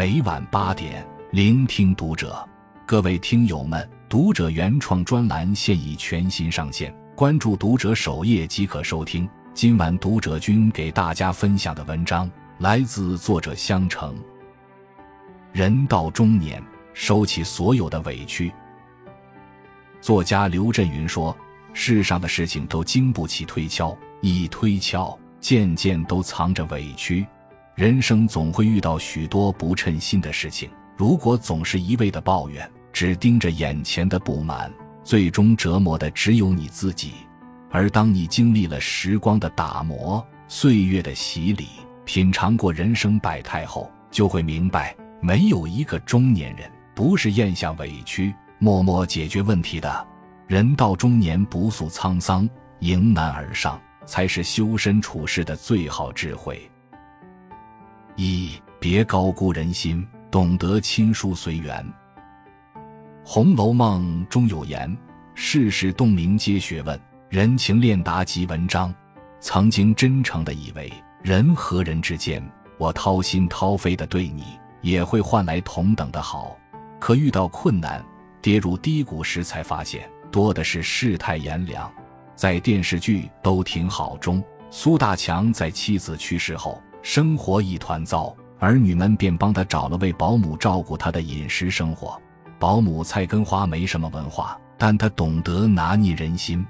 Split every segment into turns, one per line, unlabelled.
每晚八点，聆听读者。各位听友们，读者原创专栏现已全新上线，关注读者首页即可收听。今晚读者君给大家分享的文章来自作者香城。人到中年，收起所有的委屈。作家刘震云说：“世上的事情都经不起推敲，一推敲，渐渐都藏着委屈。”人生总会遇到许多不称心的事情，如果总是一味的抱怨，只盯着眼前的不满，最终折磨的只有你自己。而当你经历了时光的打磨、岁月的洗礼，品尝过人生百态后，就会明白，没有一个中年人不是咽下委屈、默默解决问题的。人到中年，不诉沧桑，迎难而上，才是修身处世的最好智慧。一别高估人心，懂得亲疏随缘。《红楼梦》中有言：“世事洞明皆学问，人情练达即文章。”曾经真诚的以为，人和人之间，我掏心掏肺的对你，也会换来同等的好。可遇到困难、跌入低谷时，才发现多的是世态炎凉。在电视剧《都挺好》中，苏大强在妻子去世后。生活一团糟，儿女们便帮他找了位保姆照顾他的饮食生活。保姆菜根花没什么文化，但她懂得拿捏人心。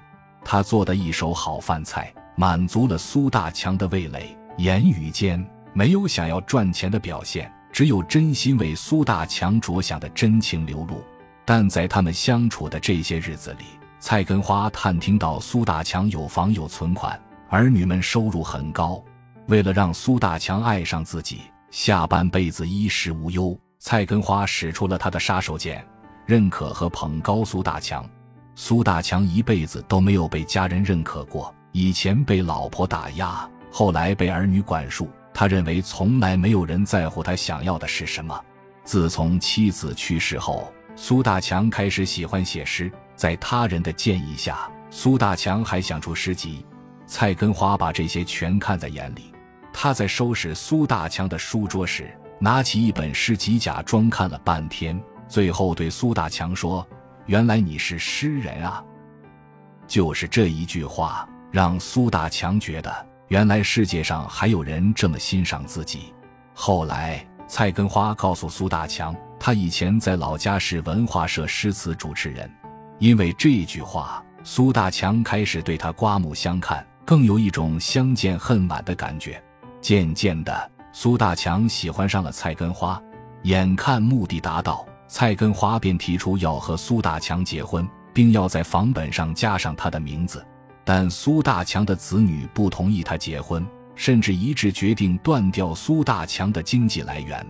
她做的一手好饭菜，满足了苏大强的味蕾。言语间没有想要赚钱的表现，只有真心为苏大强着想的真情流露。但在他们相处的这些日子里，菜根花探听到苏大强有房有存款，儿女们收入很高。为了让苏大强爱上自己，下半辈子衣食无忧，蔡根花使出了他的杀手锏，认可和捧高苏大强。苏大强一辈子都没有被家人认可过，以前被老婆打压，后来被儿女管束。他认为从来没有人在乎他想要的是什么。自从妻子去世后，苏大强开始喜欢写诗，在他人的建议下，苏大强还想出诗集。蔡根花把这些全看在眼里。他在收拾苏大强的书桌时，拿起一本诗集，假装看了半天，最后对苏大强说：“原来你是诗人啊！”就是这一句话，让苏大强觉得，原来世界上还有人这么欣赏自己。后来，蔡根花告诉苏大强，他以前在老家是文化社诗词主持人，因为这句话，苏大强开始对他刮目相看，更有一种相见恨晚的感觉。渐渐的，苏大强喜欢上了蔡根花。眼看目的达到，蔡根花便提出要和苏大强结婚，并要在房本上加上他的名字。但苏大强的子女不同意他结婚，甚至一致决定断掉苏大强的经济来源。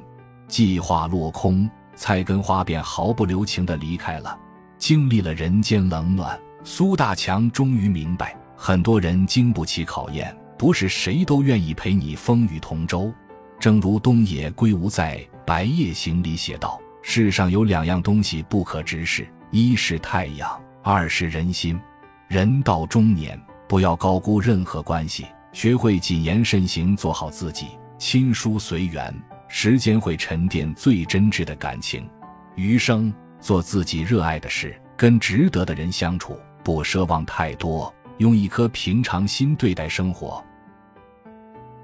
计划落空，蔡根花便毫不留情地离开了。经历了人间冷暖，苏大强终于明白，很多人经不起考验。不是谁都愿意陪你风雨同舟，正如东野圭吾在《白夜行》里写道：“世上有两样东西不可直视，一是太阳，二是人心。人到中年，不要高估任何关系，学会谨言慎行，做好自己，亲疏随缘。时间会沉淀最真挚的感情。余生做自己热爱的事，跟值得的人相处，不奢望太多，用一颗平常心对待生活。”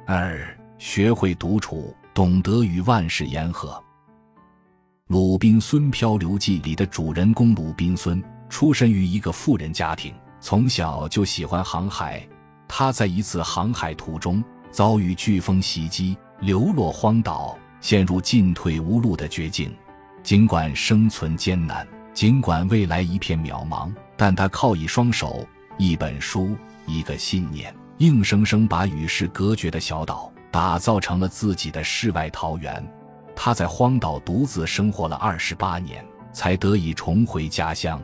二，学会独处，懂得与万事言和。《鲁滨孙漂流记》里的主人公鲁滨孙出身于一个富人家庭，从小就喜欢航海。他在一次航海途中遭遇飓风袭击，流落荒岛，陷入进退无路的绝境。尽管生存艰难，尽管未来一片渺茫，但他靠一双手、一本书、一个信念。硬生生把与世隔绝的小岛打造成了自己的世外桃源。他在荒岛独自生活了二十八年，才得以重回家乡。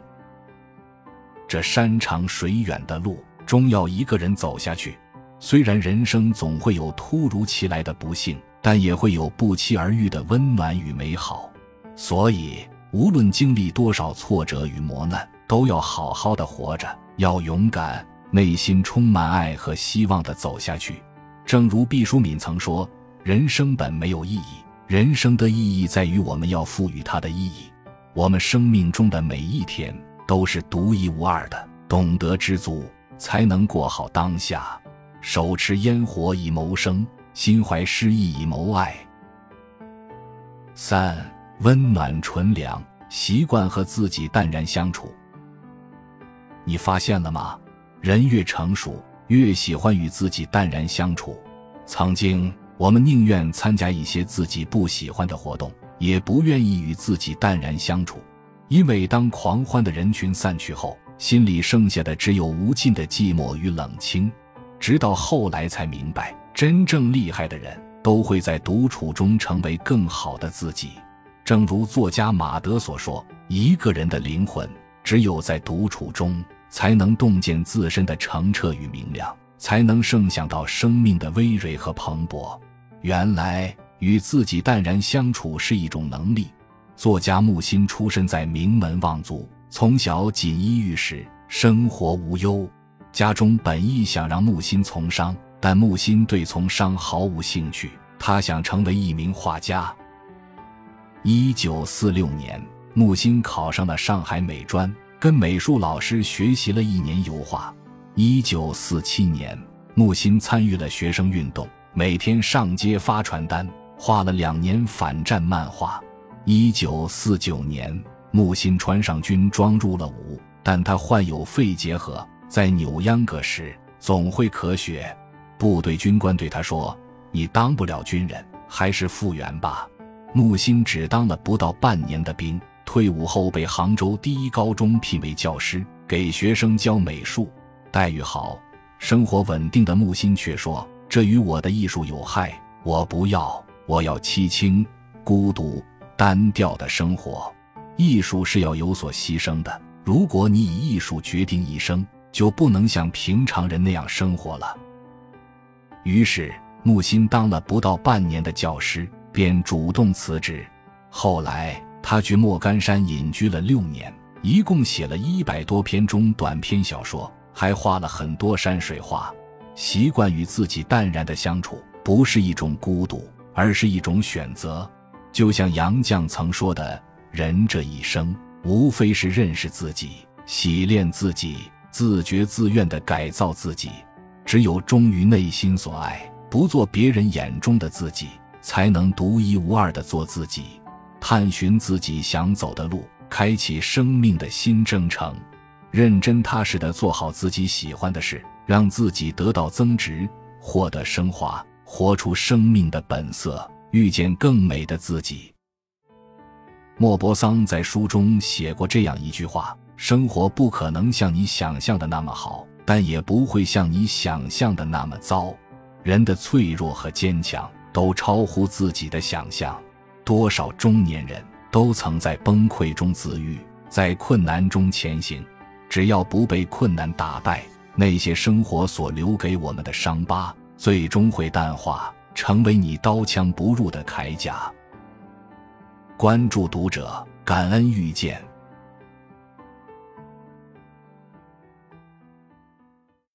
这山长水远的路，终要一个人走下去。虽然人生总会有突如其来的不幸，但也会有不期而遇的温暖与美好。所以，无论经历多少挫折与磨难，都要好好的活着，要勇敢。内心充满爱和希望的走下去，正如毕淑敏曾说：“人生本没有意义，人生的意义在于我们要赋予它的意义。我们生命中的每一天都是独一无二的，懂得知足，才能过好当下。手持烟火以谋生，心怀诗意以谋爱。三温暖纯良，习惯和自己淡然相处。你发现了吗？人越成熟，越喜欢与自己淡然相处。曾经，我们宁愿参加一些自己不喜欢的活动。也不愿意与自己淡然相处，因为当狂欢的人群散去后，心里剩下的只有无尽的寂寞与冷清。直到后来才明白，真正厉害的人都会在独处中成为更好的自己。正如作家马德所说：“一个人的灵魂，只有在独处中，才能洞见自身的澄澈与明亮，才能盛享到生命的葳蕤和蓬勃。”原来。与自己淡然相处是一种能力。作家木心出身在名门望族，从小锦衣玉食，生活无忧。家中本意想让木心从商，但木心对从商毫无兴趣，他想成为一名画家。一九四六年，木心考上了上海美专，跟美术老师学习了一年油画。一九四七年，木心参与了学生运动，每天上街发传单。画了两年反战漫画。一九四九年，木心穿上军装入了伍，但他患有肺结核，在扭秧歌时总会咳血。部队军官对他说：“你当不了军人，还是复员吧。”木心只当了不到半年的兵，退伍后被杭州第一高中聘为教师，给学生教美术，待遇好，生活稳定的木心却说：“这与我的艺术有害，我不要。”我要凄清、孤独、单调的生活。艺术是要有所牺牲的。如果你以艺术决定一生，就不能像平常人那样生活了。于是，木心当了不到半年的教师，便主动辞职。后来，他去莫干山隐居了六年，一共写了一百多篇中短篇小说，还画了很多山水画。习惯与自己淡然的相处，不是一种孤独。而是一种选择，就像杨绛曾说的：“人这一生，无非是认识自己、洗练自己、自觉自愿地改造自己。只有忠于内心所爱，不做别人眼中的自己，才能独一无二的做自己，探寻自己想走的路，开启生命的新征程。认真踏实地做好自己喜欢的事，让自己得到增值，获得升华。”活出生命的本色，遇见更美的自己。莫泊桑在书中写过这样一句话：“生活不可能像你想象的那么好，但也不会像你想象的那么糟。人的脆弱和坚强都超乎自己的想象。多少中年人都曾在崩溃中自愈，在困难中前行。只要不被困难打败，那些生活所留给我们的伤疤。”最终会淡化，成为你刀枪不入的铠甲。关注读者，感恩遇见。